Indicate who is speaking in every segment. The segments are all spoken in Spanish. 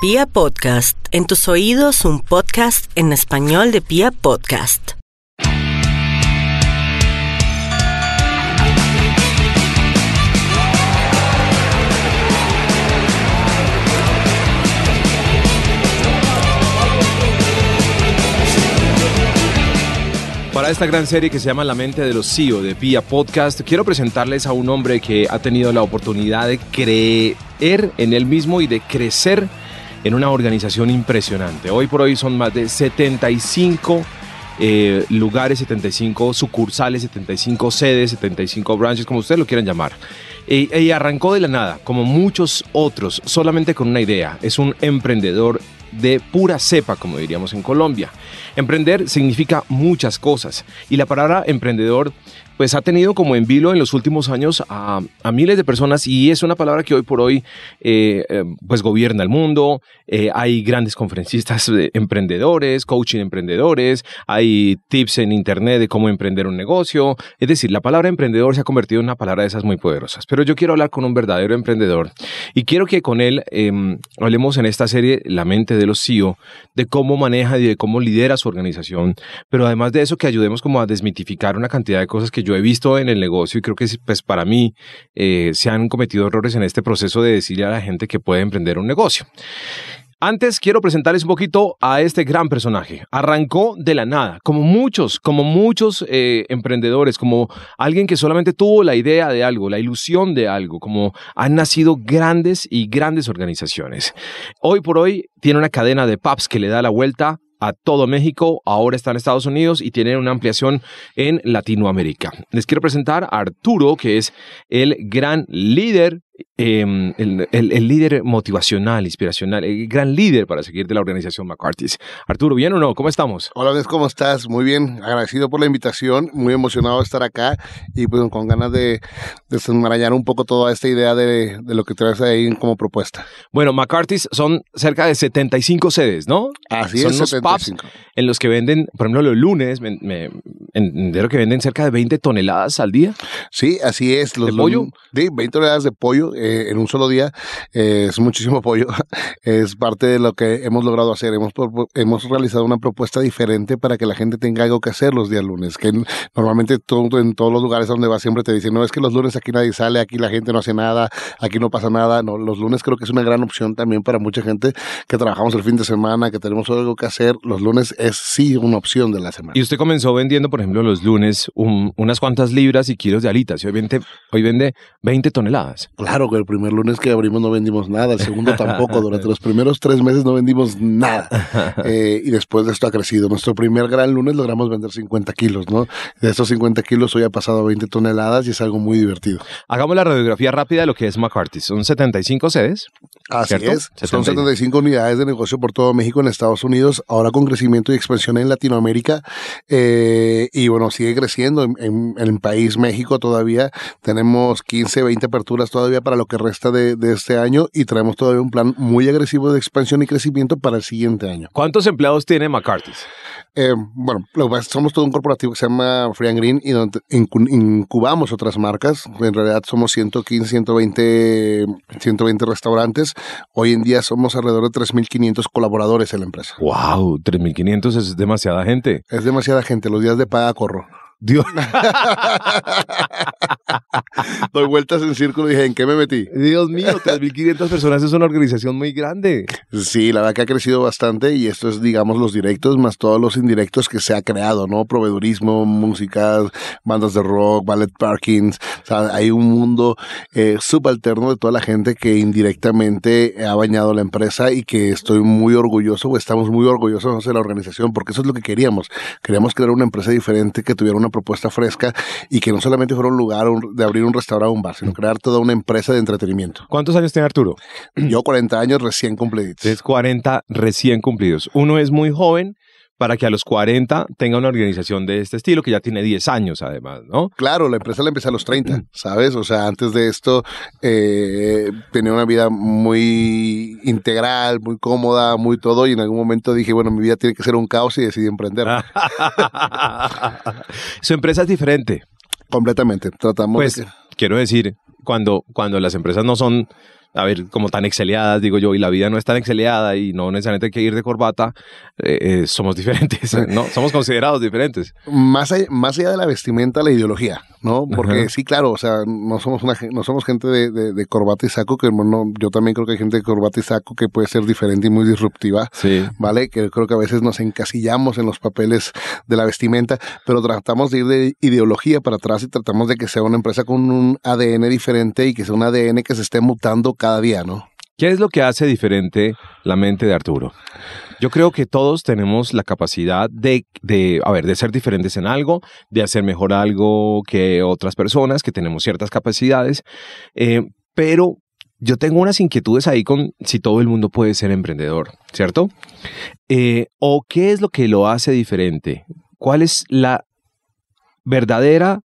Speaker 1: Pia Podcast, en tus oídos un podcast en español de Pia Podcast.
Speaker 2: Para esta gran serie que se llama La mente de los CEO de Pia Podcast, quiero presentarles a un hombre que ha tenido la oportunidad de creer en él mismo y de crecer en una organización impresionante. Hoy por hoy son más de 75 eh, lugares, 75 sucursales, 75 sedes, 75 branches, como ustedes lo quieran llamar. Y, y arrancó de la nada, como muchos otros, solamente con una idea. Es un emprendedor de pura cepa, como diríamos en Colombia. Emprender significa muchas cosas y la palabra emprendedor pues ha tenido como en vilo en los últimos años a, a miles de personas y es una palabra que hoy por hoy eh, eh, pues gobierna el mundo. Eh, hay grandes conferencistas de emprendedores, coaching emprendedores, hay tips en internet de cómo emprender un negocio. Es decir, la palabra emprendedor se ha convertido en una palabra de esas muy poderosas. Pero yo quiero hablar con un verdadero emprendedor y quiero que con él em, hablemos en esta serie La mente de los CEO, de cómo maneja y de cómo lidera su organización, pero además de eso que ayudemos como a desmitificar una cantidad de cosas que yo he visto en el negocio y creo que pues para mí eh, se han cometido errores en este proceso de decirle a la gente que puede emprender un negocio. Antes quiero presentarles un poquito a este gran personaje. Arrancó de la nada, como muchos, como muchos eh, emprendedores, como alguien que solamente tuvo la idea de algo, la ilusión de algo, como han nacido grandes y grandes organizaciones. Hoy por hoy tiene una cadena de pubs que le da la vuelta a todo México, ahora está en Estados Unidos y tiene una ampliación en Latinoamérica. Les quiero presentar a Arturo, que es el gran líder eh, el, el, el, líder motivacional, inspiracional, el gran líder para seguir de la organización McCarthy's. Arturo, ¿bien o no? ¿Cómo estamos?
Speaker 3: Hola, ¿cómo estás? Muy bien, agradecido por la invitación, muy emocionado de estar acá y pues con ganas de desenmarañar un poco toda esta idea de, de lo que traes ahí como propuesta.
Speaker 2: Bueno, McCarthy's son cerca de 75 sedes, ¿no?
Speaker 3: Así
Speaker 2: son
Speaker 3: es,
Speaker 2: los
Speaker 3: 75.
Speaker 2: pubs en los que venden, por ejemplo, los lunes, me, me entero que venden cerca de 20 toneladas al día.
Speaker 3: Sí, así es. Los
Speaker 2: ¿De pollo?
Speaker 3: Sí, 20 toneladas de pollo eh, en un solo día. Eh, es muchísimo pollo. es parte de lo que hemos logrado hacer. Hemos, hemos realizado una propuesta diferente para que la gente tenga algo que hacer los días lunes. Que normalmente todo, en todos los lugares donde vas siempre te dicen, no, es que los lunes aquí nadie sale, aquí la gente no hace nada, aquí no pasa nada. No, los lunes creo que es una gran opción también para mucha gente que trabajamos el fin de semana, que tenemos algo que hacer. Los lunes es sí una opción de la semana.
Speaker 2: Y usted comenzó vendiendo, por ejemplo, los lunes un, unas cuantas libras y kilos de alitas. Y hoy vende, hoy vende 20 toneladas.
Speaker 3: Claro que el primer lunes que abrimos no vendimos nada, el segundo tampoco. Durante los primeros tres meses no vendimos nada. Eh, y después de esto ha crecido. Nuestro primer gran lunes logramos vender 50 kilos, ¿no? De estos 50 kilos hoy ha pasado a 20 toneladas y es algo muy divertido.
Speaker 2: Hagamos la radiografía rápida de lo que es McCarthy. Son 75 sedes.
Speaker 3: Así
Speaker 2: ¿cierto?
Speaker 3: es. Son 75 unidades de negocio por todo México en Estados Unidos, ahora con crecimiento y expansión en Latinoamérica. Eh, y bueno, sigue creciendo en, en, en, el país México todavía. Tenemos 15, 20 aperturas todavía para lo que resta de, de, este año y traemos todavía un plan muy agresivo de expansión y crecimiento para el siguiente año.
Speaker 2: ¿Cuántos empleados tiene McCarthy's?
Speaker 3: Eh, bueno, somos todo un corporativo que se llama Free and Green y donde incubamos otras marcas. En realidad somos 115, 120, 120 restaurantes. Hoy en día somos alrededor de 3.500 colaboradores en la empresa.
Speaker 2: ¡Wow! 3.500 es demasiada gente.
Speaker 3: Es demasiada gente. Los días de paga corro.
Speaker 2: Dios.
Speaker 3: Doy vueltas en círculo y dije, ¿en qué me metí?
Speaker 2: Dios mío, 3.500 personas es una organización muy grande.
Speaker 3: Sí, la verdad que ha crecido bastante y esto es, digamos, los directos más todos los indirectos que se ha creado, ¿no? Proveedurismo, música, bandas de rock, ballet parkings. O sea, hay un mundo eh, subalterno de toda la gente que indirectamente ha bañado la empresa y que estoy muy orgulloso o estamos muy orgullosos de la organización porque eso es lo que queríamos. Queríamos crear una empresa diferente que tuviera una propuesta fresca y que no solamente fuera un lugar de abrir un restaurante o un bar, sino crear toda una empresa de entretenimiento.
Speaker 2: ¿Cuántos años tiene Arturo?
Speaker 3: Yo 40 años recién cumplidos.
Speaker 2: Es 40 recién cumplidos. Uno es muy joven para que a los 40 tenga una organización de este estilo, que ya tiene 10 años además, ¿no?
Speaker 3: Claro, la empresa la empecé a los 30, ¿sabes? O sea, antes de esto eh, tenía una vida muy integral, muy cómoda, muy todo, y en algún momento dije, bueno, mi vida tiene que ser un caos y decidí emprender.
Speaker 2: Su empresa es diferente.
Speaker 3: Completamente. Tratamos
Speaker 2: pues,
Speaker 3: de que...
Speaker 2: quiero decir, cuando, cuando las empresas no son a ver, como tan exceleadas, digo yo, y la vida no es tan exceleada y no necesariamente hay que ir de corbata, eh, eh, somos diferentes, ¿no? Somos considerados diferentes.
Speaker 3: Más allá, más allá de la vestimenta, la ideología, ¿no? Porque sí, claro, o sea, no somos una no somos gente de, de, corbata y saco, que bueno, yo también creo que hay gente de corbata y saco que puede ser diferente y muy disruptiva,
Speaker 2: sí.
Speaker 3: ¿vale? Que creo que a veces nos encasillamos en los papeles de la vestimenta, pero tratamos de ir de ideología para atrás y tratamos de que sea una empresa con un ADN diferente y que sea un ADN que se esté mutando cada día, ¿no?
Speaker 2: ¿Qué es lo que hace diferente la mente de Arturo? Yo creo que todos tenemos la capacidad de, a ver, de ser diferentes en algo, de hacer mejor algo que otras personas, que tenemos ciertas capacidades, eh, pero yo tengo unas inquietudes ahí con si todo el mundo puede ser emprendedor, ¿cierto? Eh, ¿O qué es lo que lo hace diferente? ¿Cuál es la verdadera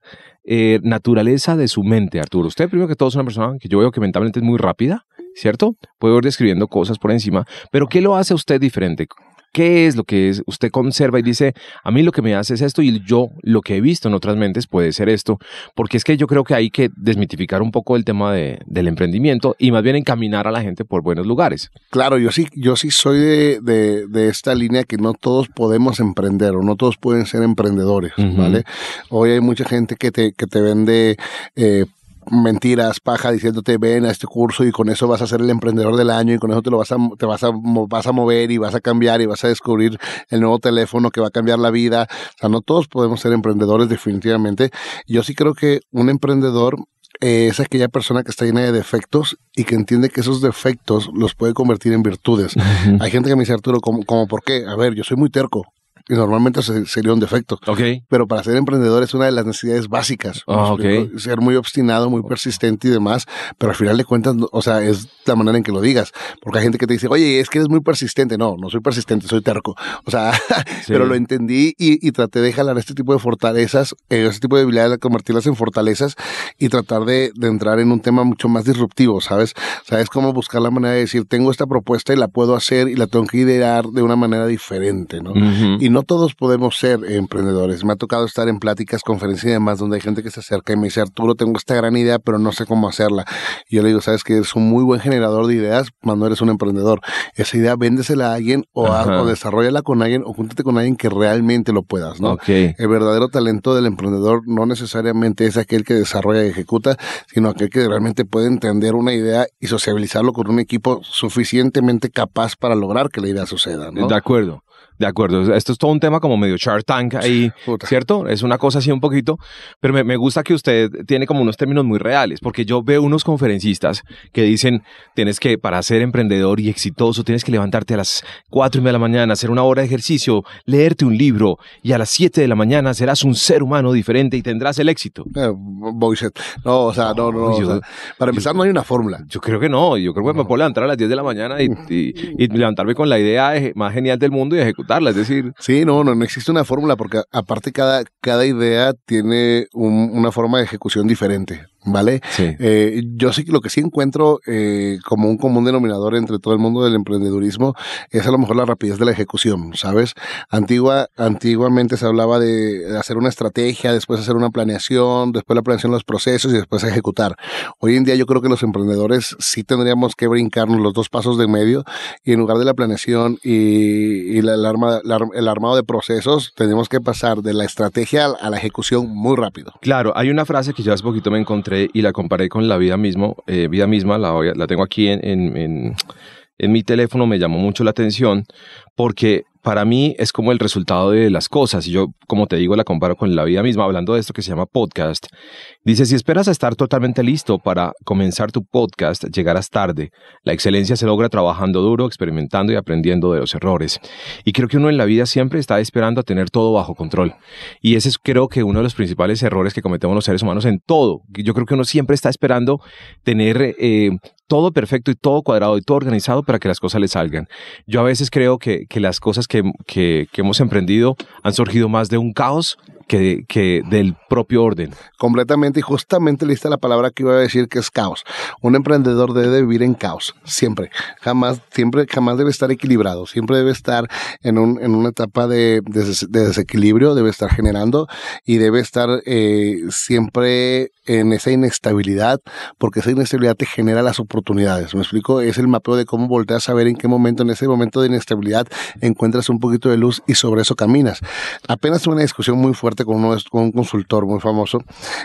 Speaker 2: eh, naturaleza de su mente, Arturo? Usted, primero que todo, es una persona que yo veo que mentalmente es muy rápida, ¿cierto? Puedo ir describiendo cosas por encima, pero ¿qué lo hace a usted diferente? ¿Qué es lo que es? usted conserva y dice, a mí lo que me hace es esto y yo lo que he visto en otras mentes puede ser esto? Porque es que yo creo que hay que desmitificar un poco el tema de, del emprendimiento y más bien encaminar a la gente por buenos lugares.
Speaker 3: Claro, yo sí, yo sí soy de, de, esta línea que no todos podemos emprender o no todos pueden ser emprendedores, ¿vale? Hoy hay mucha gente que te, que te vende eh, mentiras, paja, diciéndote ven a este curso y con eso vas a ser el emprendedor del año y con eso te lo vas a, te vas a, vas a mover y vas a cambiar y vas a descubrir el nuevo teléfono que va a cambiar la vida. O sea, no todos podemos ser emprendedores definitivamente. Yo sí creo que un emprendedor es aquella persona que está llena de defectos y que entiende que esos defectos los puede convertir en virtudes. Hay gente que me dice, Arturo, ¿cómo, ¿cómo por qué? A ver, yo soy muy terco y normalmente sería un defecto.
Speaker 2: Okay.
Speaker 3: Pero para ser emprendedor es una de las necesidades básicas.
Speaker 2: Ah,
Speaker 3: ser muy obstinado, muy persistente y demás, pero al final de cuentas, o sea, es la manera en que lo digas. Porque hay gente que te dice, oye, es que eres muy persistente. No, no soy persistente, soy terco. O sea, pero lo entendí y, traté de jalar este tipo de fortalezas, eh, este tipo de habilidades, convertirlas en fortalezas y tratar de, de entrar en un tema mucho más disruptivo, ¿sabes? Sabes cómo buscar la manera de decir, tengo esta propuesta y la puedo hacer y la tengo que idear de una manera diferente, ¿no? Y no no todos podemos ser emprendedores. Me ha tocado estar en pláticas, conferencias y demás donde hay gente que se acerca y me dice, Arturo, tengo esta gran idea, pero no sé cómo hacerla. Y yo le digo, sabes que eres un muy buen generador de ideas, cuando eres un emprendedor. Esa idea véndesela a alguien o, a, desarrollala con alguien o júntate con alguien que realmente lo puedas, ¿no? El verdadero talento del emprendedor no necesariamente es aquel que desarrolla y ejecuta, sino aquel que realmente puede entender una idea y sociabilizarlo con un equipo suficientemente capaz para lograr que la idea suceda, ¿no?
Speaker 2: De acuerdo. De acuerdo, esto es todo un tema como medio Shark Tank ahí, ¿cierto? Es una cosa así un poquito, pero me, me, gusta que usted tiene como unos términos muy reales, porque yo veo unos conferencistas que dicen, tienes que, para ser emprendedor y exitoso, tienes que levantarte a las cuatro y media de la mañana, hacer una hora de ejercicio, leerte un libro, y a las 7 de la mañana serás un ser humano diferente y tendrás el éxito.
Speaker 3: Eh, no, o sea, no, no, para empezar no hay una fórmula.
Speaker 2: Yo creo que no, yo creo que me puedo levantar a las 10 de la mañana y, y levantarme con la idea más genial del mundo y ejecutar es decir.
Speaker 3: Sí, no, no, no existe una fórmula porque aparte cada, cada idea tiene una forma de ejecución diferente. ¿Vale? Eh, yo sí lo que sí encuentro eh, como un común denominador entre todo el mundo del emprendedurismo es a lo mejor la rapidez de la ejecución, ¿sabes? Antigua, antiguamente se hablaba de hacer una estrategia, después hacer una planeación, después la planeación los procesos y después ejecutar. Hoy en día yo creo que los emprendedores sí tendríamos que brincarnos los dos pasos de medio y en lugar de la planeación y, y la, el, arma, el armado de procesos, tenemos que pasar de la estrategia a la ejecución muy rápido.
Speaker 2: Claro, hay una frase que yo hace poquito me encontré y la comparé con la vida mismo, eh, vida misma, la, la tengo aquí en, en, en mi teléfono, me llamó mucho la atención porque para mí es como el resultado de las cosas. Y yo, como te digo, la comparo con la vida misma, hablando de esto que se llama podcast. Dice, si esperas a estar totalmente listo para comenzar tu podcast, llegarás tarde. La excelencia se logra trabajando duro, experimentando y aprendiendo de los errores. Y creo que uno en la vida siempre está esperando a tener todo bajo control. Y ese es creo que uno de los principales errores que cometemos los seres humanos en todo. Yo creo que uno siempre está esperando tener eh, todo perfecto y todo cuadrado y todo organizado para que las cosas le salgan. Yo a veces creo que, que las cosas que, que, hemos emprendido han surgido más de un caos que, que del propio orden.
Speaker 3: Completamente, y justamente le la palabra que iba a decir que es caos. Un emprendedor debe vivir en caos, siempre. Jamás, siempre, jamás debe estar equilibrado, siempre debe estar en, un, en una etapa de, desequilibrio, debe estar generando y debe estar eh, siempre en esa inestabilidad, porque esa inestabilidad te genera las oportunidades. ¿Me explico? Es el mapeo de cómo volteas a saber en qué momento, en ese momento de inestabilidad, encuentras un poquito de luz y sobre eso caminas. Apenas tuve una discusión muy fuerte con, uno, con un consultor muy famoso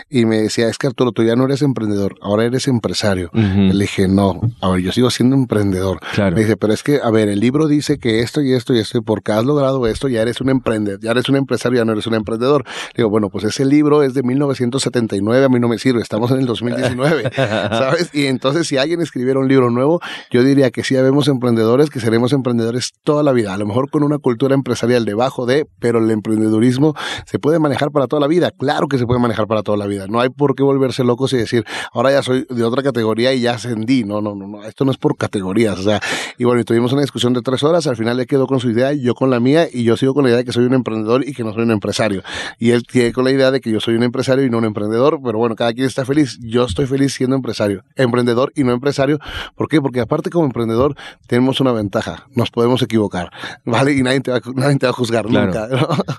Speaker 3: y me decía, es que Arturo, tú ya no eres emprendedor, ahora eres empresario. Le dije, no, a ver, yo sigo siendo emprendedor. Me dice, pero es que, a ver, el libro dice que esto y esto y esto, y porque has logrado esto, ya eres un emprendedor, ya eres un empresario, ya no eres un emprendedor. digo, bueno, pues ese libro es de 1979, a mí no me sirve, estamos en el 2019, ¿sabes? Y entonces, si alguien escribiera un libro nuevo, yo diría que sí habemos emprendedores, que seremos emprendedores toda la vida, a lo mejor con una cultura empresarial debajo de, pero el emprendedurismo se puede manejar para toda la vida, claro que se puede manejar para toda la vida, no hay por qué volverse locos y decir, ahora ya soy de otra categoría y ya ascendí, no, no, no, no, esto no es por categorías, o sea, y bueno, y tuvimos una discusión de tres horas, al final le quedó con su idea, yo con la mía, y yo sigo con la idea de que soy un emprendedor y que no soy un empresario, y él tiene con la idea de que yo soy un empresario y no un emprendedor, pero bueno, cada quien está feliz, yo estoy feliz siendo empresario, emprendedor y no empresario, ¿por qué? Porque aparte como emprendedor tenemos una ventaja, nos podemos equivocar, ¿vale? Y nadie te va, nadie te va a juzgar nunca.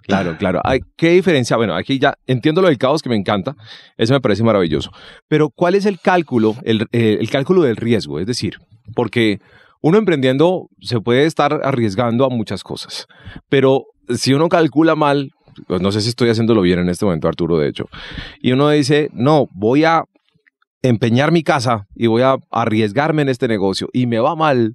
Speaker 2: Claro, claro. Hay, ¿Qué diferencia? Bueno, aquí ya entiendo lo del caos que me encanta, eso me parece maravilloso, pero ¿cuál es el cálculo, el, eh, el cálculo del riesgo? Es decir, porque uno emprendiendo se puede estar arriesgando a muchas cosas, pero si uno calcula mal, pues no sé si estoy haciéndolo bien en este momento, Arturo, de hecho, y uno dice, no, voy a empeñar mi casa y voy a arriesgarme en este negocio y me va mal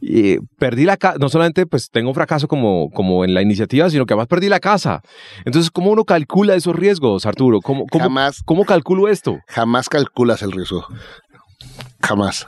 Speaker 2: y perdí la casa, no solamente pues tengo un fracaso como, como en la iniciativa, sino que además perdí la casa. Entonces, ¿cómo uno calcula esos riesgos, Arturo? ¿Cómo, cómo, jamás, ¿cómo calculo esto?
Speaker 3: Jamás calculas el riesgo. Jamás.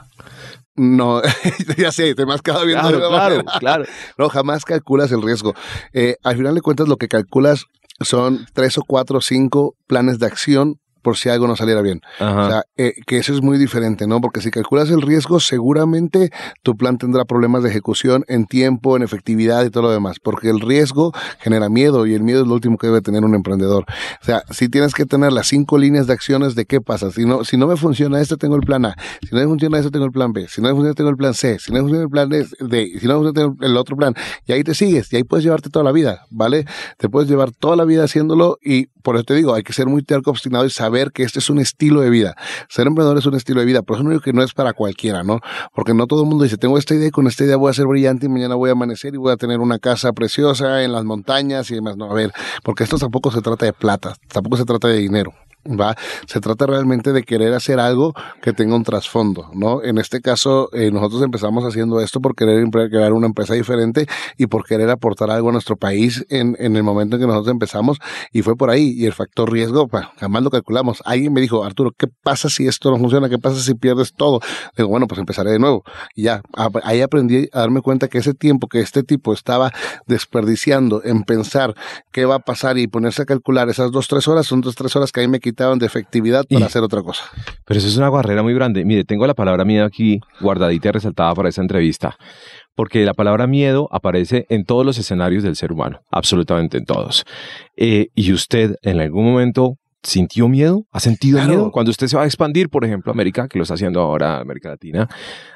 Speaker 3: No, ya sé, te me has quedado viendo.
Speaker 2: Claro, claro, claro.
Speaker 3: No, jamás calculas el riesgo. Eh, al final de cuentas, lo que calculas son tres o cuatro o cinco planes de acción por si algo no saliera bien. O sea, eh, que eso es muy diferente, ¿no? Porque si calculas el riesgo, seguramente tu plan tendrá problemas de ejecución en tiempo, en efectividad y todo lo demás, porque el riesgo genera miedo y el miedo es lo último que debe tener un emprendedor. O sea, si tienes que tener las cinco líneas de acciones de qué pasa. Si no, si no me funciona esto, tengo el plan A. Si no me funciona esto, tengo el plan B. Si no me funciona, tengo el plan C. Si no me funciona el plan D, si no me funciona, tengo el otro plan. Y ahí te sigues y ahí puedes llevarte toda la vida, ¿vale? Te puedes llevar toda la vida haciéndolo y por eso te digo, hay que ser muy terco, obstinado y saber ver que este es un estilo de vida. Ser emprendedor es un estilo de vida, por eso no digo que no es para cualquiera, ¿no? Porque no todo el mundo dice, tengo esta idea y con esta idea voy a ser brillante y mañana voy a amanecer y voy a tener una casa preciosa en las montañas y demás. No, a ver, porque esto tampoco se trata de plata, tampoco se trata de dinero. ¿Va? Se trata realmente de querer hacer algo que tenga un trasfondo, ¿no? En este caso, eh, nosotros empezamos haciendo esto por querer crear una empresa diferente y por querer aportar algo a nuestro país en, en el momento en que nosotros empezamos y fue por ahí. Y el factor riesgo, pues, jamás lo calculamos. Alguien me dijo, Arturo, ¿qué pasa si esto no funciona? ¿Qué pasa si pierdes todo? Digo, bueno, pues empezaré de nuevo. Y ya, ahí aprendí a darme cuenta que ese tiempo que este tipo estaba desperdiciando en pensar qué va a pasar y ponerse a calcular esas dos, tres horas, son dos, tres horas que ahí me quitaban de efectividad para hacer otra cosa.
Speaker 2: Pero eso es una barrera muy grande. Mire, tengo la palabra miedo aquí guardadita y resaltada para esta entrevista, porque la palabra miedo aparece en todos los escenarios del ser humano, absolutamente en todos. Eh, y usted en algún momento ¿Sintió miedo? ¿Ha sentido miedo? Cuando usted se va a expandir, por ejemplo, América, que lo está haciendo ahora América Latina,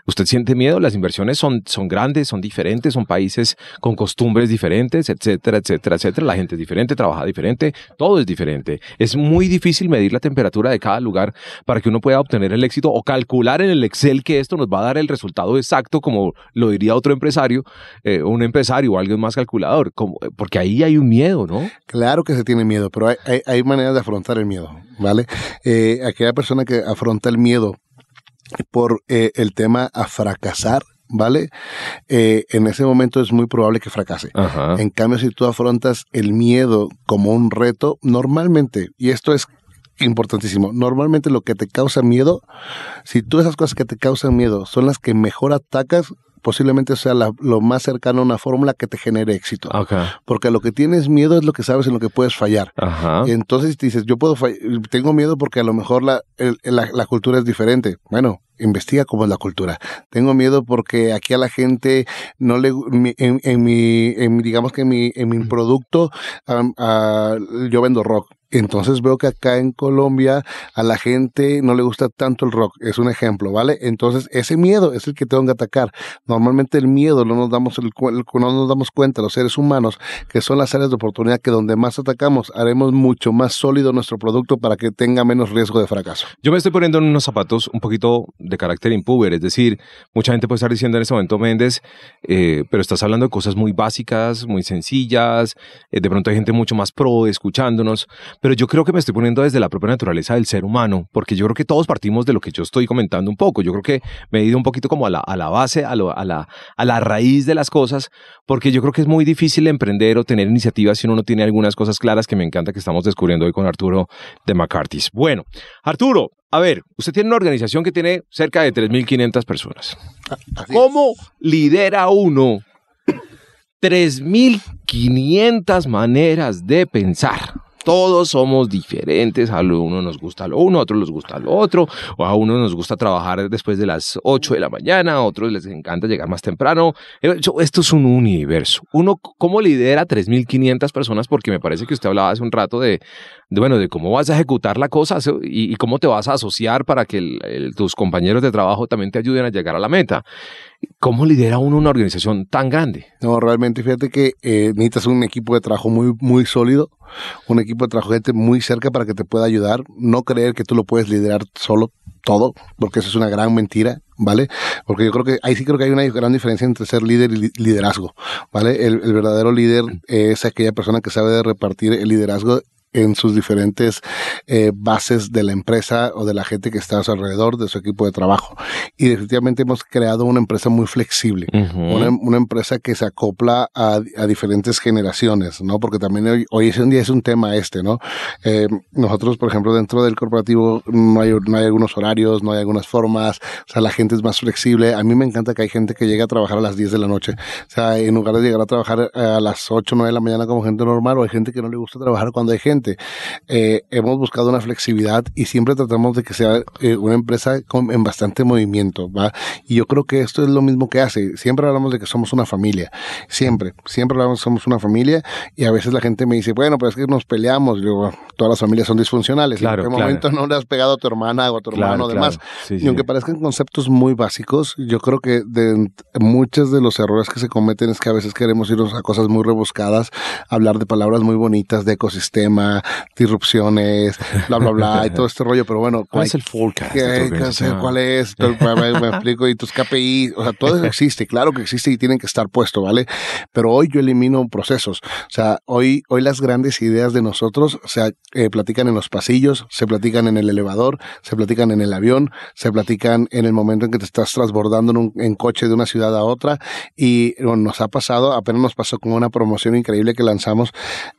Speaker 2: ¿usted siente miedo? Las inversiones son, son grandes, son diferentes, son países con costumbres diferentes, etcétera, etcétera, etcétera. La gente es diferente, trabaja diferente, todo es diferente. Es muy difícil medir la temperatura de cada lugar para que uno pueda obtener el éxito o calcular en el Excel que esto nos va a dar el resultado exacto, como lo diría otro empresario, eh, un empresario o alguien más calculador, como, porque ahí hay un miedo, ¿no?
Speaker 3: Claro que se tiene miedo, pero hay, hay, hay maneras de afrontar el miedo, ¿vale? Eh, aquella persona que afronta el miedo por eh, el tema a fracasar, ¿vale? Eh, en ese momento es muy probable que fracase. En cambio, si tú afrontas el miedo como un reto, normalmente, y esto es importantísimo, normalmente lo que te causa miedo, si tú esas cosas que te causan miedo son las que mejor atacas, posiblemente sea lo más cercano a una fórmula que te genere éxito. Porque lo que tienes miedo es lo que sabes en lo que puedes fallar. Y entonces dices, yo puedo tengo miedo porque a lo mejor la, la, cultura es diferente. Bueno, investiga cómo es la cultura. Tengo miedo porque aquí a la gente no le, en, mi, en digamos que en mi, en mi producto, yo vendo rock entonces veo que acá en Colombia a la gente no le gusta tanto el rock, es un ejemplo, ¿vale? Entonces ese miedo es el que tengo que atacar. Normalmente el miedo no nos damos el, no nos damos cuenta los seres humanos que son las áreas de oportunidad que donde más atacamos haremos mucho más sólido nuestro producto para que tenga menos riesgo de fracaso.
Speaker 2: Yo me estoy poniendo en unos zapatos un poquito de carácter impuber, es decir, mucha gente puede estar diciendo en ese momento Méndez, eh, pero estás hablando de cosas muy básicas, muy sencillas, eh, de pronto hay gente mucho más pro escuchándonos pero yo creo que me estoy poniendo desde la propia naturaleza del ser humano, porque yo creo que todos partimos de lo que yo estoy comentando un poco. Yo creo que me he ido un poquito como a la, a la base, a, a, la, a la raíz de las cosas, porque yo creo que es muy difícil emprender o tener iniciativas si uno no tiene algunas cosas claras que me encanta que estamos descubriendo hoy con Arturo de McCarthy's. Bueno, Arturo, a ver, usted tiene una organización que tiene cerca de 3.500 personas. ¿Cómo lidera uno 3.500 maneras de pensar? Todos somos diferentes, a uno nos gusta lo uno, a otros les gusta lo otro, o a uno nos gusta trabajar después de las 8 de la mañana, a otros les encanta llegar más temprano. Eh, esto es un universo. Uno, ¿cómo lidera 3.500 personas? Porque me parece que usted hablaba hace un rato de, bueno, de cómo vas a ejecutar la cosa y, cómo te vas a asociar para que tus compañeros de trabajo también te ayuden a llegar a la meta. ¿Cómo lidera uno una organización tan grande?
Speaker 3: No, realmente fíjate que eh, necesitas un equipo de trabajo muy, muy sólido, un equipo de trabajo gente muy cerca para que te pueda ayudar. No creer que tú lo puedes liderar solo todo, porque eso es una gran mentira, ¿vale? Porque yo creo que ahí sí creo que hay una gran diferencia entre ser líder y liderazgo, ¿vale? El, el verdadero líder es aquella persona que sabe de repartir el liderazgo en sus diferentes eh, bases de la empresa o de la gente que está a su alrededor, de su equipo de trabajo. Y definitivamente hemos creado una empresa muy flexible, una, empresa que se acopla a, diferentes generaciones, ¿no? Porque también hoy, hoy en día es un tema este, ¿no? Eh, nosotros, por ejemplo, dentro del corporativo no hay, no hay algunos horarios, no hay algunas formas, o sea, la gente es más flexible. A mí me encanta que hay gente que llega a trabajar a las 10 de la noche. O sea, en lugar de llegar a trabajar a las 8 o 9 de la mañana como gente normal, o hay gente que no le gusta trabajar cuando hay gente eh, hemos buscado una flexibilidad y siempre tratamos de que sea eh, una empresa con, en bastante movimiento, ¿va? Y yo creo que esto es lo mismo que hace. Siempre hablamos de que somos una familia. Siempre, siempre hablamos que somos una familia y a veces la gente me dice, bueno, pero es que nos peleamos. Yo, todas las familias son disfuncionales.
Speaker 2: Claro,
Speaker 3: ¿En qué momento no le has pegado a tu hermana o a tu hermano demás? y aunque parezcan conceptos muy básicos, yo creo que de muchos de los errores que se cometen es que a veces queremos irnos a cosas muy rebuscadas, hablar de palabras muy bonitas de ecosistema, disrupciones, bla, bla, bla, y todo este rollo, pero bueno.
Speaker 2: ¿Cuál es el forecast?
Speaker 3: ¿Cuál es? me, explico, y tus KPI, o sea, todo eso existe, claro que existe y tienen que estar puesto, ¿vale? Pero hoy yo elimino procesos, o sea, hoy, hoy las grandes ideas de nosotros se eh, platican en los pasillos, se platican en el elevador, se platican en el avión, se platican en el momento en que te estás transbordando en, un, en coche de una ciudad a otra, y bueno, nos ha pasado, apenas nos pasó con una promoción increíble que lanzamos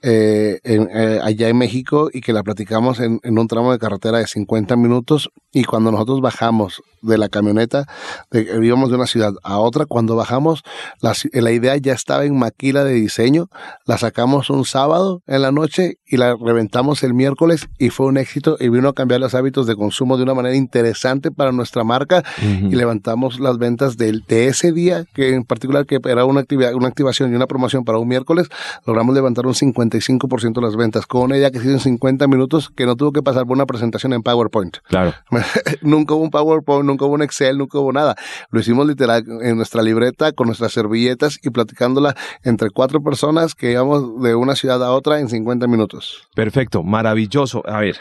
Speaker 3: eh, eh, allá en México, y que la platicamos en, en, un tramo de carretera de 50 minutos y cuando nosotros bajamos de la camioneta, de, íbamos de una ciudad a otra, cuando bajamos la, la idea ya estaba en maquila de diseño, la sacamos un sábado en la noche y la reventamos el miércoles y fue un éxito y vino a cambiar los hábitos de consumo de una manera interesante para nuestra marca y levantamos las ventas de, de, ese día, que en particular que era una, actividad, una activación y una promoción para un miércoles, logramos levantar un 55% de las ventas con una idea que se hizo en 50 minutos que no tuvo que pasar por una presentación en PowerPoint.
Speaker 2: Claro.
Speaker 3: nunca hubo un PowerPoint, nunca hubo un Excel, nunca hubo nada. Lo hicimos literal en nuestra libreta con nuestras servilletas y platicándola entre cuatro personas que íbamos de una ciudad a otra en 50 minutos.
Speaker 2: Perfecto, maravilloso. A ver,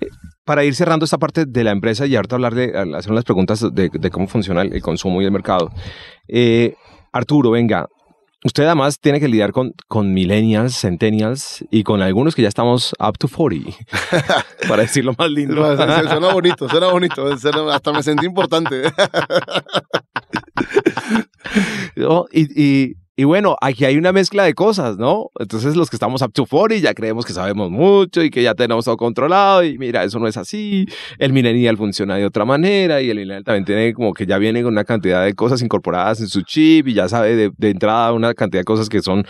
Speaker 2: eh, para ir cerrando esta parte de la empresa y ahorita hablar de hacer unas preguntas de, cómo funciona el, consumo y el mercado. Eh, Arturo, venga, usted además tiene que lidiar con, con millennials, centennials y con algunos que ya estamos up to 40, para decirlo más lindo.
Speaker 3: suena bonito, suena bonito, hasta me sentí importante.
Speaker 2: y, y bueno, aquí hay una mezcla de cosas, ¿no? Entonces los que estamos up to 40 ya creemos que sabemos mucho y que ya tenemos todo controlado y mira, eso no es así. El millennial funciona de otra manera y el millennial también tiene como que ya viene con una cantidad de cosas incorporadas en su chip y ya sabe de, entrada una cantidad de cosas que son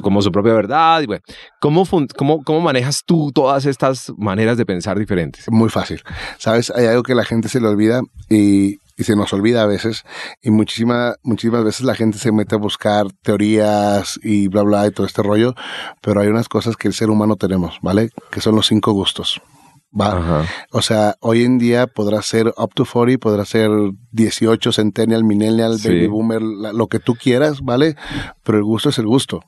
Speaker 2: como su propia verdad. Y bueno, ¿cómo, cómo, ¿cómo manejas tú todas estas maneras de pensar diferentes?
Speaker 3: Muy fácil. Sabes, hay algo que la gente se le olvida y y se nos olvida a veces y muchísima, muchísimas veces la gente se mete a buscar teorías y bla bla y todo este rollo, pero hay unas cosas que el ser humano tenemos, ¿vale? Que son los cinco gustos. Va. O sea, hoy en día podrá ser up to 40, podrá ser 18, centennial, millennial, baby boomer, lo que tú quieras, ¿vale? Pero el gusto es el gusto.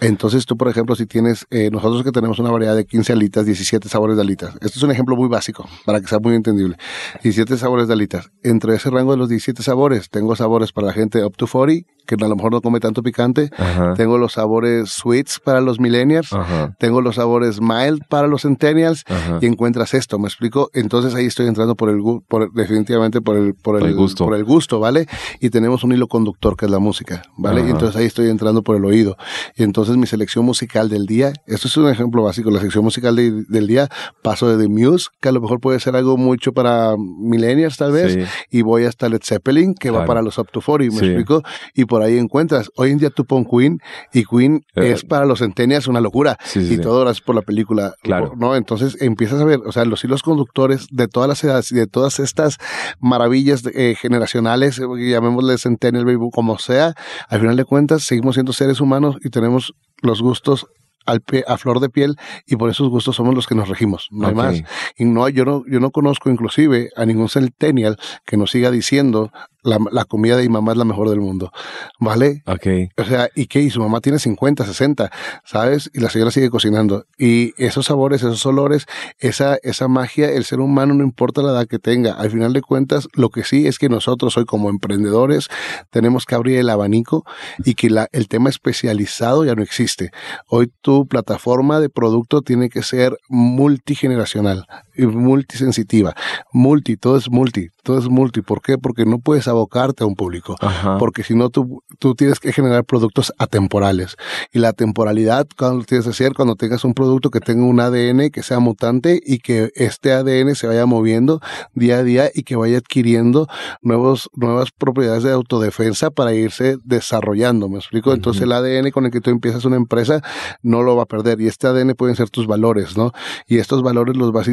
Speaker 3: Entonces tú, por ejemplo, si tienes, eh, nosotros que tenemos una variedad de 15 alitas, 17 sabores de alitas. Esto es un ejemplo muy básico, para que sea muy entendible. 17 sabores de alitas. Entre ese rango de los 17 sabores, tengo sabores para la gente up to 40, que a lo mejor no come tanto picante. Tengo los sabores sweets para los millennials. Tengo los sabores mild para los centennials. Y encuentras esto, ¿me explico? Entonces ahí estoy entrando por el por, definitivamente por el, por el, gusto. Por el gusto, ¿vale? Y tenemos un hilo conductor que es la música, ¿vale? Y entonces ahí estoy entrando por el oído. Y entonces mi selección musical del día, esto es un ejemplo básico, la selección musical del día, paso de The Muse, que a lo mejor puede ser algo mucho para millennials tal vez, y voy hasta Led Zeppelin, que va para los up to 40, ¿me explico? Y por ahí encuentras, hoy en día tú pon Queen, y Queen eh, es para los centennials una locura, y todo gracias por la película, claro. ¿no? Entonces empiezas a ver, o sea, los hilos conductores de todas las edades y de todas estas maravillas eh, generacionales, eh, llamémosle centennial, baby, como sea, al final de cuentas seguimos siendo seres humanos y tenemos los gustos al a flor de piel y por esos gustos somos los que nos regimos, no hay más. Y no, yo no, yo no conozco inclusive a ningún centennial que nos siga diciendo la, comida de mi mamá es la mejor del mundo, ¿vale?
Speaker 2: Ok.
Speaker 3: O sea, ¿y qué? Y su mamá tiene 50, 60, ¿sabes? Y la señora sigue cocinando. Y esos sabores, esos olores, esa, esa magia, el ser humano no importa la edad que tenga. Al final de cuentas, lo que sí es que nosotros hoy como emprendedores tenemos que abrir el abanico y que la, el tema especializado ya no existe. Hoy tu plataforma de producto tiene que ser multigeneracional multisensitiva. Multi, todo es multi, todo es multi. ¿Por qué? Porque no puedes abocarte a un público. Porque si no, tú, tú tienes que generar productos atemporales. Y la temporalidad, cuando tienes que hacer, cuando tengas un producto que tenga un ADN que sea mutante y que este ADN se vaya moviendo día a día y que vaya adquiriendo nuevos, nuevas propiedades de autodefensa para irse desarrollando. ¿Me explico? Entonces el ADN con el que tú empiezas una empresa no lo va a perder. Y este ADN pueden ser tus valores, ¿no? Y estos valores los vas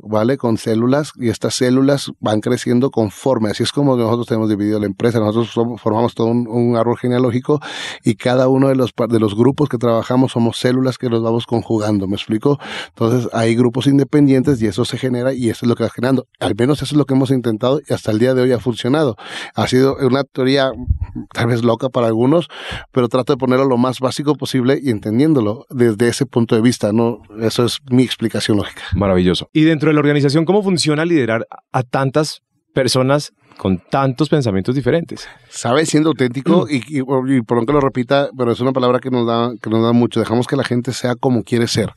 Speaker 3: ¿vale? Con células y estas células van creciendo conforme. Así es como nosotros tenemos dividido la empresa. Nosotros formamos todo un, árbol genealógico y cada uno de los, de los grupos que trabajamos somos células que nos vamos conjugando. ¿Me explico? Entonces hay grupos independientes y eso se genera y eso es lo que va generando. Al menos eso es lo que hemos intentado y hasta el día de hoy ha funcionado. Ha sido una teoría tal vez loca para algunos, pero trato de ponerlo lo más básico posible y entendiéndolo desde ese punto de vista. ¿no? Eso es mi explicación lógica.
Speaker 2: Maravilloso. Y dentro de la organización, ¿cómo funciona liderar a tantas personas con tantos pensamientos diferentes.
Speaker 3: Sabe siendo auténtico y, y, por lo que lo repita, pero es una palabra que nos da que nos da mucho. Dejamos que la gente sea como quiere ser.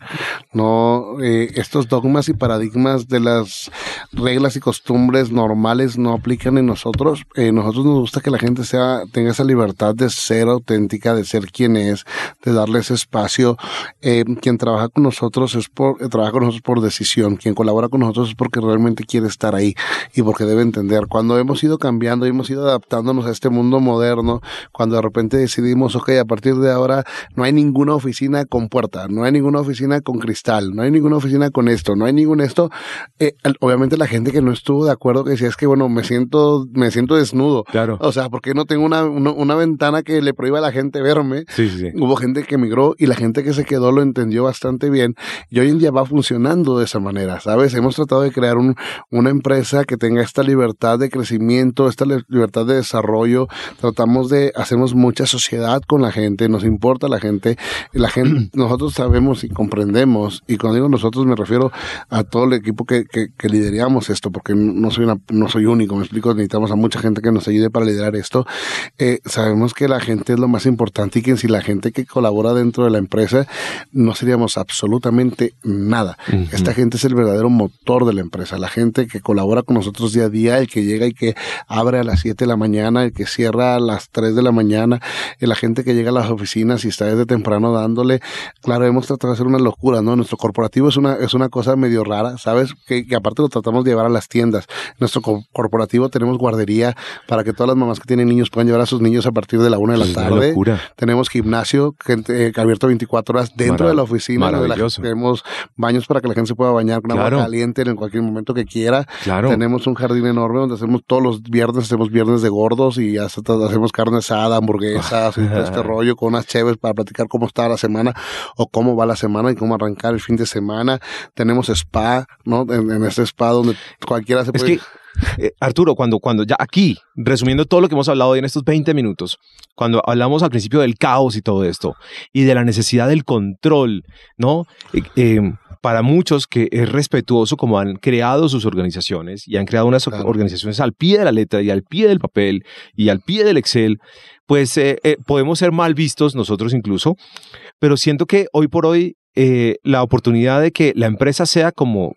Speaker 3: No eh, estos dogmas y paradigmas de las reglas y costumbres normales no aplican en nosotros. Eh, nosotros nos gusta que la gente sea tenga esa libertad de ser auténtica, de ser quien es, de darle ese espacio. Eh, quien trabaja con nosotros es por trabaja con nosotros por decisión. Quien colabora con nosotros es porque realmente quiere estar ahí y porque debe entender. Cuando hemos hemos ido cambiando, hemos ido adaptándonos a este mundo moderno, cuando de repente decidimos, ok, a partir de ahora no hay ninguna oficina con puerta, no hay ninguna oficina con cristal, no hay ninguna oficina con esto, no hay ningún esto, eh, obviamente la gente que no estuvo de acuerdo que decía es que bueno, me siento, me siento desnudo.
Speaker 2: Claro.
Speaker 3: O sea, porque no tengo una, una, ventana que le prohíba a la gente verme.
Speaker 2: Sí, sí,
Speaker 3: Hubo gente que emigró y la gente que se quedó lo entendió bastante bien y hoy en día va funcionando de esa manera, ¿sabes? Hemos tratado de crear un, una empresa que tenga esta libertad de crecimiento esta libertad de desarrollo, tratamos de, hacemos mucha sociedad con la gente, nos importa la gente, la gente, nosotros sabemos y comprendemos, y cuando digo nosotros me refiero a todo el equipo que, que, que lideramos esto, porque no soy una, no soy único, me explico, necesitamos a mucha gente que nos ayude para liderar esto. Eh, sabemos que la gente es lo más importante y que si la gente que colabora dentro de la empresa no seríamos absolutamente nada. Esta gente es el verdadero motor de la empresa, la gente que colabora con nosotros día a día, el que llega y que abre a las 7 de la mañana, el que que cierra a las 3 de la mañana, la gente que llega a las oficinas y está desde temprano dándole, claro, hemos tratado de hacer una locura, ¿no? Nuestro corporativo es una, es una cosa medio rara, ¿sabes? Que, que aparte lo tratamos de llevar a las tiendas. Nuestro corporativo tenemos guardería para que todas las mamás que tienen niños puedan llevar a sus niños a partir de la una de la tarde. Tenemos gimnasio que, eh, abierto 24 horas dentro de la oficina. tenemos baños para que la gente se pueda bañar con agua caliente en cualquier momento que quiera.
Speaker 2: Claro.
Speaker 3: Tenemos un jardín enorme donde hacemos todos los viernes, hacemos viernes de gordos y hacemos carne asada, hamburguesas, y todo este rollo con unas chéves para platicar cómo está la semana o cómo va la semana y cómo arrancar el fin de semana. Tenemos spa, ¿no? En, este spa donde cualquiera se puede...
Speaker 2: Eh, Arturo, cuando, cuando ya aquí, resumiendo todo lo que hemos hablado hoy en estos 20 minutos, cuando hablamos al principio del caos y todo esto, y de la necesidad del control, ¿no? Eh, eh, para muchos que es respetuoso como han creado sus organizaciones y han creado unas organizaciones al pie de la letra y al pie del papel y al pie del Excel, pues podemos ser mal vistos nosotros incluso, pero siento que hoy por hoy la oportunidad de que la empresa sea como,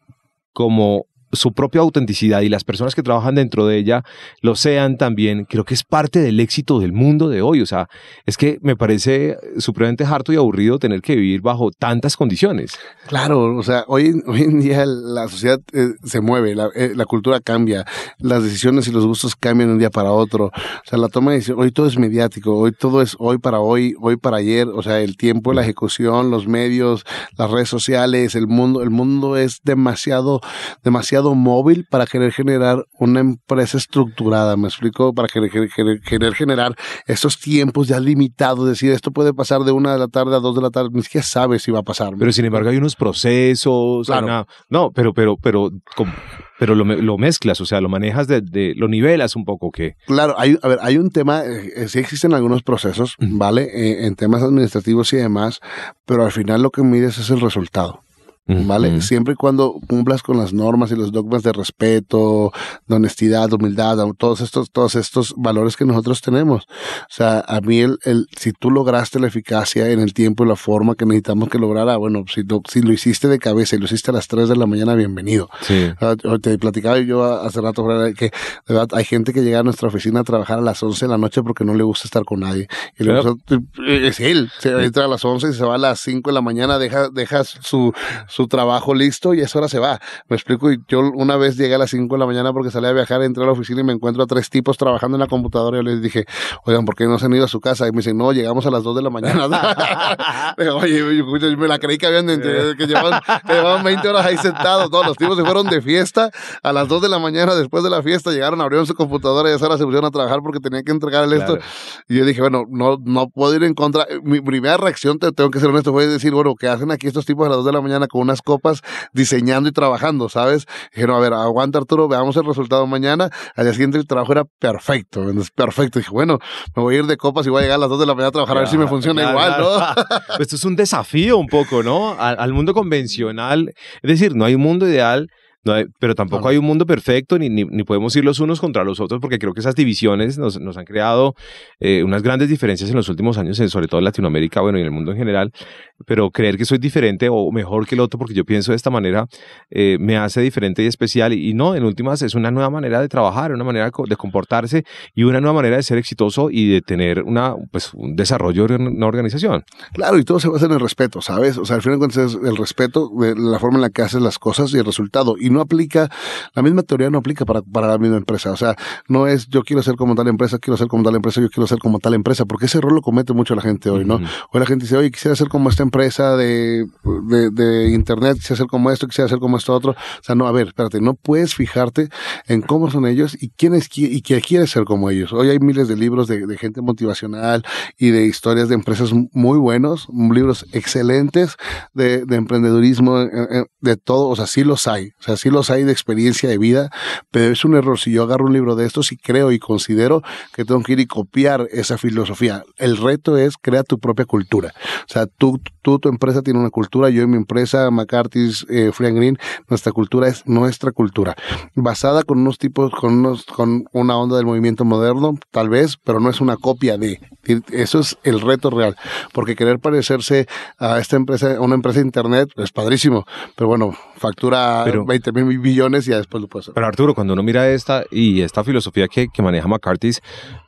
Speaker 2: como su propia autenticidad y las personas que trabajan dentro de ella lo sean también, creo que es parte del éxito del mundo de hoy. O sea, es que me parece supremamente harto y aburrido tener que vivir bajo tantas condiciones.
Speaker 3: Claro, o sea, hoy, hoy en día la sociedad eh, se mueve, eh, la, cultura cambia, las decisiones y los gustos cambian de un día para otro. O sea, la toma de decisión, hoy todo es mediático, hoy todo es hoy para hoy, hoy para ayer. O sea, el tiempo, la ejecución, los medios, las redes sociales, el mundo, el mundo es demasiado, demasiado móvil para querer generar una empresa estructurada, ¿me explico? Para querer, querer, generar estos tiempos ya limitados, decir, esto puede pasar de una de la tarde a dos de la tarde, ni siquiera sabes si va a pasar.
Speaker 2: Pero sin embargo hay unos procesos, no, pero, pero, pero, pero lo, mezclas, o sea, lo manejas de, lo nivelas un poco, ¿qué?
Speaker 3: Claro, hay, a ver, hay un tema, eh, eh, sí existen algunos procesos, ¿vale? Eh, en temas administrativos y demás, pero al final lo que mides es el resultado. ¿Vale? Siempre y cuando cumplas con las normas y los dogmas de respeto, de honestidad, de humildad, todos estos, todos estos valores que nosotros tenemos. O sea, a mí el, el, si tú lograste la eficacia en el tiempo y la forma que necesitamos que lograra, bueno, si, lo, si lo hiciste de cabeza y lo hiciste a las 3 de la mañana, bienvenido.
Speaker 2: Sí.
Speaker 3: te platicaba yo hace rato que de verdad hay gente que llega a nuestra oficina a trabajar a las 11 de la noche porque no le gusta estar con nadie. Y claro. es él, se entra a las 11 y se va a las 5 de la mañana, deja, deja su su trabajo listo y a esa hora se va. Me explico, y yo una vez llegué a las 5 de la mañana porque salí a viajar, entré a la oficina y me encuentro a tres tipos trabajando en la computadora y yo les dije, oigan, ¿por qué no se han ido a su casa? Y me dicen, no, llegamos a las 2 de la mañana. Oye, yo, me la creí que habían que llevaban, que llevaban 20 horas ahí sentados. Todos los tipos se fueron de fiesta a las 2 de la mañana después de la fiesta, llegaron, abrieron su computadora y a esa hora se pusieron a trabajar porque tenían que entregar el esto. Y yo dije, bueno, no, no puedo ir en contra. Mi primera reacción, te, tengo que ser honesto, fue decir, bueno, ¿qué hacen aquí estos tipos a las 2 de la mañana con unas copas? diseñando y trabajando, ¿sabes? Dijeron, a ver, aguanta Arturo, veamos el resultado mañana. Al día siguiente el trabajo era perfecto, perfecto. Dije, bueno, me voy a ir de copas y voy a llegar a las 2 de la mañana a trabajar a ver si me funciona igual, ¿no?
Speaker 2: Pues esto es un desafío un poco, ¿no? al mundo convencional. Es decir, no hay un mundo ideal pero tampoco hay un mundo perfecto, ni, ni, podemos ir los unos contra los otros, porque creo que esas divisiones nos, nos han creado eh, unas grandes diferencias en los últimos años, sobre todo en Latinoamérica, bueno, y en el mundo en general. Pero creer que soy diferente o mejor que el otro, porque yo pienso de esta manera, eh, me hace diferente y especial. Y, no, en últimas, es una nueva manera de trabajar, una manera de comportarse y una nueva manera de ser exitoso y de tener una, pues, un desarrollo de una organización.
Speaker 3: Claro, y todo se basa en el respeto, ¿sabes? O sea, al final de cuentas es el respeto de la forma en la que haces las cosas y el resultado. Y no aplica, la misma teoría no aplica para, para la misma empresa. O sea, no es yo quiero ser como tal empresa, quiero ser como tal empresa, yo quiero ser como tal empresa, porque ese error lo comete mucho la gente hoy, ¿no? Hoy la gente dice, oye, quisiera ser como esta empresa de, de, internet, quisiera ser como esto, quisiera ser como esto otro. O sea, no, a ver, espérate, no puedes fijarte en cómo son ellos y quién es y quién quiere ser como ellos. Hoy hay miles de libros de, de gente motivacional y de historias de empresas muy buenos, libros excelentes de, de emprendedurismo, eh, eh, de todo, o sea, sí los hay, o sea, sí los hay de experiencia de vida, pero es un error si yo agarro un libro de estos y creo y considero que tengo que ir y copiar esa filosofía. El reto es crear tu propia cultura. O sea, tú, tú tu empresa tiene una cultura, yo en mi empresa, McCarthy's, eh, Free and Green, nuestra cultura es nuestra cultura, basada con unos tipos, con unos, con una onda del movimiento moderno, tal vez, pero no es una copia de. Eso es el reto real, porque querer parecerse a esta empresa, a una empresa de internet, es padrísimo, pero bueno, factura 20 mil billones y ya después lo puedes hacer.
Speaker 2: Pero Arturo, cuando uno mira esta y esta filosofía que, que maneja McCarthy,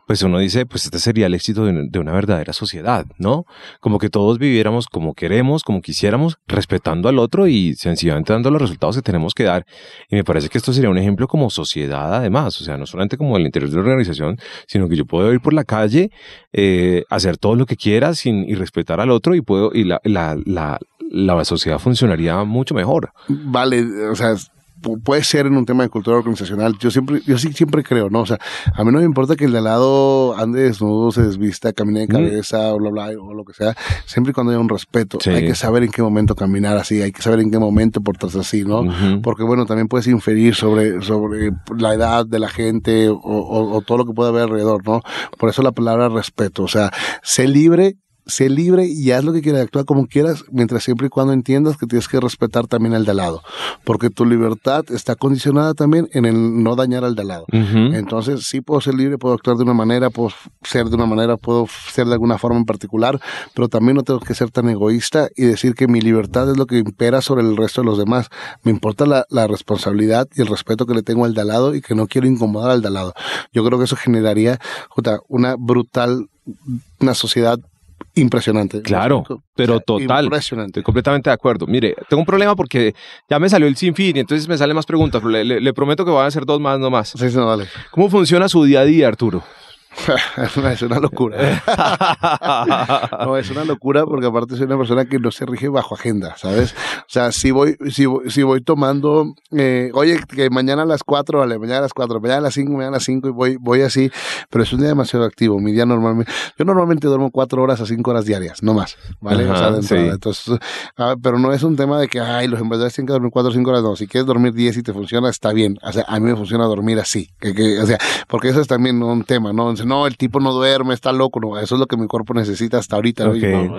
Speaker 2: pues uno dice, pues este sería el éxito de, una verdadera sociedad, ¿no? Como que todos viviéramos como queremos, como quisiéramos, respetando al otro y sencillamente dando los resultados que tenemos que dar. Y me parece que esto sería un ejemplo como sociedad además, o sea, no solamente como el interior de la organización, sino que yo puedo ir por la calle, eh, hacer todo lo que quiera sin, y respetar al otro y puedo, y la, la, la, la sociedad funcionaría mucho mejor.
Speaker 3: Vale, o sea, puede ser en un tema de cultura organizacional. Yo siempre, yo sí siempre creo, ¿no? O sea, a mí no me importa que el de al lado ande desnudo, se desvista, camine de cabeza, o bla, bla, o lo que sea, siempre y cuando haya un respeto. Hay que saber en qué momento caminar así, hay que saber en qué momento portarse así, ¿no? Porque, bueno, también puedes inferir sobre, sobre la edad de la gente o, o todo lo que puede haber alrededor, ¿no? Por eso la palabra respeto. O sea, sé libre sé libre y haz lo que quieras, actúa como quieras, mientras siempre y cuando entiendas que tienes que respetar también al de al lado, porque tu libertad está condicionada también en el no dañar al de al lado. Entonces, sí puedo ser libre, puedo actuar de una manera, puedo ser de una manera, puedo ser de alguna forma en particular, pero también no tengo que ser tan egoísta y decir que mi libertad es lo que impera sobre el resto de los demás. Me importa la, la responsabilidad y el respeto que le tengo al de al lado y que no quiero incomodar al de al lado. Yo creo que eso generaría una brutal, una sociedad impresionante.
Speaker 2: Claro, pero total. Impresionante. Estoy completamente de acuerdo. Mire, tengo un problema porque ya me salió el sinfín y entonces me salen más preguntas, pero le, prometo que van a ser dos más nomás.
Speaker 3: Sí, sí, no, vale.
Speaker 2: ¿Cómo funciona su día a día, Arturo?
Speaker 3: es una locura. no, es una locura porque aparte soy una persona que no se rige bajo agenda, ¿sabes? O sea, si voy, si, si voy tomando, eh, oye, que mañana a las 4, vale, mañana a las 4, mañana a las 5, mañana a las 5 y voy, voy así, pero es un día demasiado activo. Mi día normalmente, yo normalmente duermo 4 horas a 5 horas diarias, no más, ¿vale? o sea, dentro, entonces, ah, pero no es un tema de que, ay, los empresarios tienen que dormir 4 o 5 horas, no. Si quieres dormir 10 y te funciona, está bien. O sea, a mí me funciona dormir así. Que, que, o sea, porque eso es también un tema, ¿no? No, el tipo no duerme, está loco, no, eso es lo que mi cuerpo necesita hasta ahorita.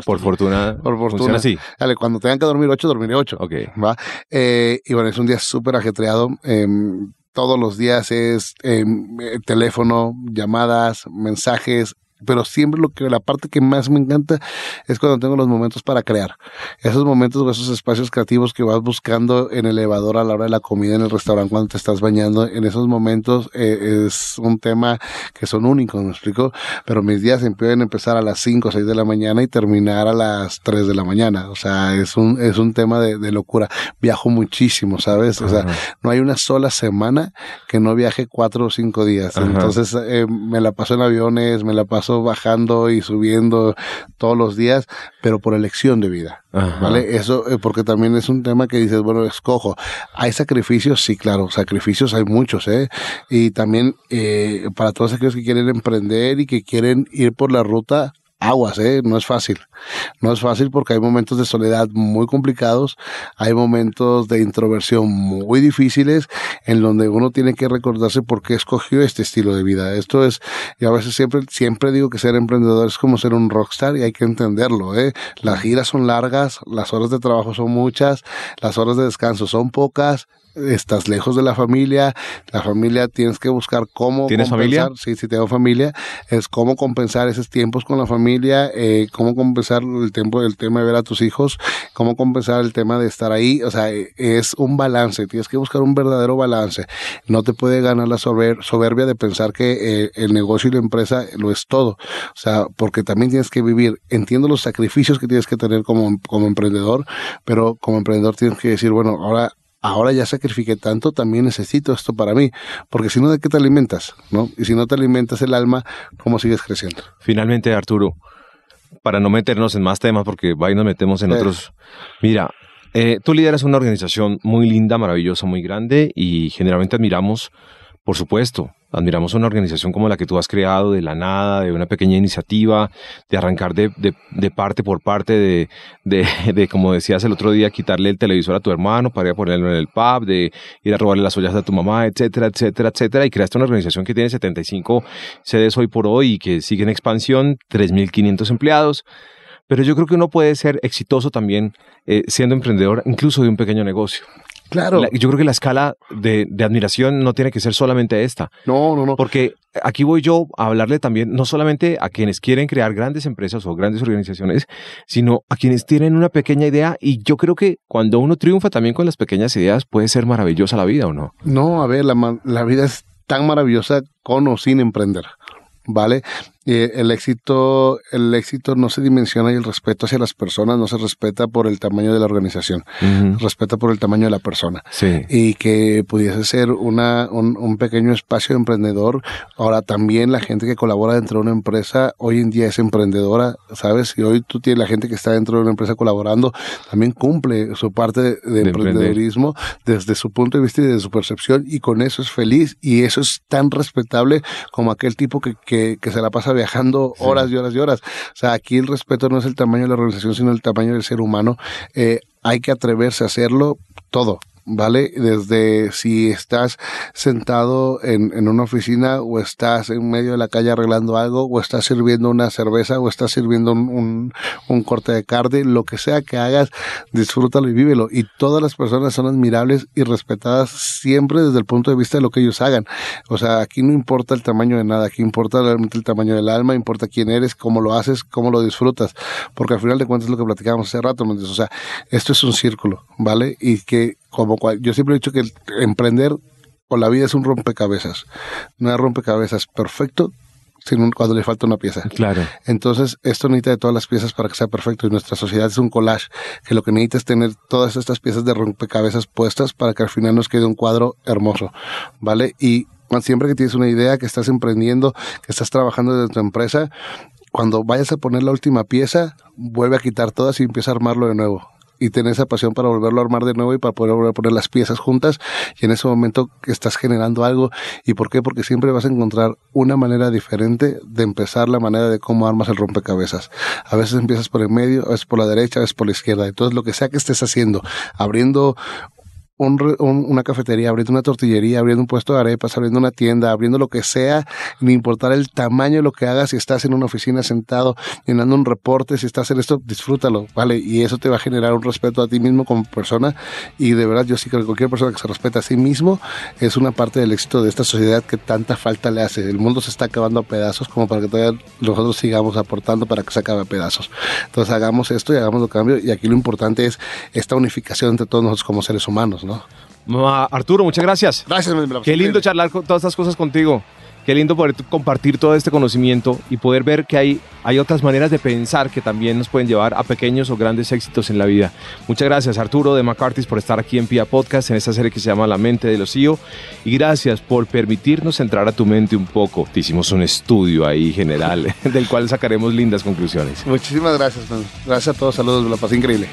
Speaker 2: por fortuna.
Speaker 3: Por fortuna.
Speaker 2: sí.
Speaker 3: Dale, cuando tengan que dormir ocho, dormiré ocho.
Speaker 2: Ok.
Speaker 3: ¿va? Eh, y bueno, es un día súper ajetreado. Em, todos los días es em, eh, teléfono, llamadas, mensajes, pero siempre lo que la parte que más me encanta es cuando tengo los momentos para crear. Esos momentos o esos espacios creativos que vas buscando en el elevador a la hora de la comida en el restaurante cuando te estás bañando, en esos momentos eh, es un tema que son únicos, ¿me explico? Pero mis días pueden empezar a las 5 o 6 de la mañana y terminar a las 3 de la mañana. O sea, es un, es un tema de, de locura. Viajo muchísimo, ¿sabes? O sea, no hay una sola semana que no viaje cuatro o cinco días. Entonces, eh, me la paso en aviones, me la paso bajando y subiendo todos los días, pero por elección de vida. ¿Vale? Eso, eh, porque también es un tema que dices, bueno, escojo. ¿Hay sacrificios? Sí, claro, sacrificios hay muchos, ¿eh? Y también eh, para todos aquellos que quieren emprender y que quieren ir por la ruta aguas, ¿eh? No es fácil. No es fácil porque hay momentos de soledad muy complicados, hay momentos de introversión muy difíciles en donde uno tiene que recordarse por qué escogió este estilo de vida. Esto es, y a veces siempre, siempre digo que ser emprendedor es como ser un rockstar y hay que entenderlo, ¿eh? Las giras son largas, las horas de trabajo son muchas, las horas de descanso son pocas, estás lejos de la familia, la familia tienes que buscar cómo
Speaker 2: ¿Tienes
Speaker 3: compensar, sí, sí tengo familia, es cómo compensar esos tiempos con la familia, eh, cómo compensar el tiempo del tema de ver a tus hijos, cómo compensar el tema de estar ahí, o sea, es un balance, tienes que buscar un verdadero balance, no te puede ganar la soberbia de pensar que eh, el negocio y la empresa lo es todo, o sea, porque también tienes que vivir, entiendo los sacrificios que tienes que tener como, como emprendedor, pero como emprendedor tienes que decir, bueno, ahora ahora ya sacrifiqué tanto, también necesito esto para mí, porque si no, ¿de qué te alimentas? ¿no? Y si no te alimentas el alma, ¿cómo sigues creciendo?
Speaker 2: Finalmente, Arturo, para no meternos en más temas, porque ahí nos metemos en otros. Mira, eh, tú lideras una organización muy linda, maravillosa, muy grande y generalmente admiramos, por supuesto, Admiramos una organización como la que tú has creado de la nada, de una pequeña iniciativa, de arrancar de, de, parte por parte, de, de, de, como decías el otro día, quitarle el televisor a tu hermano para ir a ponerlo en el pub, de ir a robarle las ollas a tu mamá, etcétera, etcétera, etcétera. Y creaste una organización que tiene 75 sedes hoy por hoy y que sigue en expansión, 3.500 empleados. Pero yo creo que uno puede ser exitoso también eh, siendo emprendedor, incluso de un pequeño negocio.
Speaker 3: Claro.
Speaker 2: yo creo que la escala de, admiración no tiene que ser solamente esta.
Speaker 3: No, no, no.
Speaker 2: Porque aquí voy yo a hablarle también, no solamente a quienes quieren crear grandes empresas o grandes organizaciones, sino a quienes tienen una pequeña idea. Y yo creo que cuando uno triunfa también con las pequeñas ideas, puede ser maravillosa la vida, ¿o no?
Speaker 3: No, a ver, la, la vida es tan maravillosa con o sin emprender. ¿vale? Eh, el éxito, el éxito no se dimensiona y el respeto hacia las personas no se respeta por el tamaño de la organización, respeta por el tamaño de la persona.
Speaker 2: Sí.
Speaker 3: Y que pudiese ser una, un, un, pequeño espacio emprendedor. Ahora también la gente que colabora dentro de una empresa hoy en día es emprendedora, ¿sabes? Y hoy tú tienes la gente que está dentro de una empresa colaborando, también cumple su parte de, de, de emprendedorismo desde su punto de vista y desde su percepción y con eso es feliz y eso es tan respetable como aquel tipo que, que, que se la pasa viajando horas y horas y horas. O sea, aquí el respeto no es el tamaño de la organización, sino el tamaño del ser humano. Eh, hay que atreverse a hacerlo todo. ¿Vale? Desde si estás sentado en, en, una oficina o estás en medio de la calle arreglando algo o estás sirviendo una cerveza o estás sirviendo un, un, un, corte de carne, lo que sea que hagas, disfrútalo y vívelo. Y todas las personas son admirables y respetadas siempre desde el punto de vista de lo que ellos hagan. O sea, aquí no importa el tamaño de nada, aquí importa realmente el tamaño del alma, importa quién eres, cómo lo haces, cómo lo disfrutas. Porque al final de cuentas es lo que platicábamos hace rato, ¿me O sea, esto es un círculo, ¿vale? Y que como cual, yo siempre he dicho que el, emprender o la vida es un rompecabezas. No hay rompecabezas perfecto sino cuando le falta una pieza.
Speaker 2: Claro.
Speaker 3: Entonces, esto necesita de todas las piezas para que sea perfecto. Y nuestra sociedad es un collage, que lo que necesita es tener todas estas piezas de rompecabezas puestas para que al final nos quede un cuadro hermoso. ¿Vale? Y siempre que tienes una idea, que estás emprendiendo, que estás trabajando desde tu empresa, cuando vayas a poner la última pieza, vuelve a quitar todas y empieza a armarlo de nuevo y tener esa pasión para volverlo a armar de nuevo y para poder volver a poner las piezas juntas y en ese momento estás generando algo. ¿Y por qué? Porque siempre vas a encontrar una manera diferente de empezar la manera de cómo armas el rompecabezas. A veces empiezas por el medio, a veces por la derecha, a veces por la izquierda. Entonces lo que sea que estés haciendo, abriendo un, un, una cafetería, abriendo una tortillería, abriendo un puesto de arepas, abriendo una tienda, abriendo lo que sea, ni importar el tamaño de lo que hagas, si estás en una oficina sentado llenando un reporte, si estás en esto, disfrútalo, ¿vale? Y eso te va a generar un respeto a ti mismo como persona y de verdad yo sí creo que cualquier persona que se respeta a sí mismo es una parte del éxito de esta sociedad que tanta falta le hace. El mundo se está acabando a pedazos como para que todavía nosotros sigamos aportando para que se acabe a pedazos. Entonces hagamos esto y hagamos lo cambio y aquí lo importante es esta unificación entre todos nosotros como seres humanos, ¿no?
Speaker 2: Arturo, muchas gracias.
Speaker 3: Gracias,
Speaker 2: Qué lindo charlar con todas estas cosas contigo. Qué lindo poder compartir todo este conocimiento y poder ver que hay, hay otras maneras de pensar que también nos pueden llevar a pequeños o grandes éxitos en la vida. Muchas gracias Arturo de McCarthy por estar aquí en Pia Podcast en esta serie que se llama La mente de los CEO y gracias por permitirnos entrar a tu mente un poco. Te hicimos un estudio ahí general del cual sacaremos lindas conclusiones.
Speaker 3: Muchísimas gracias. Man. Gracias a todos, saludos, la paz increíble.